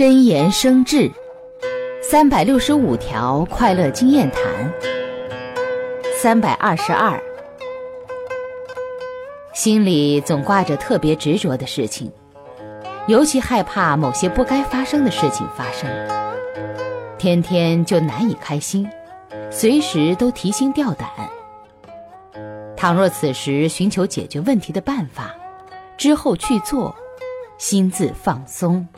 真言生智三百六十五条快乐经验谈三百二十二心里总挂着特别执着的事情尤其害怕某些不该发生的事情发生天天就难以开心随时都提心吊胆。倘若此时寻求解决问题的办法之后去做心自放松。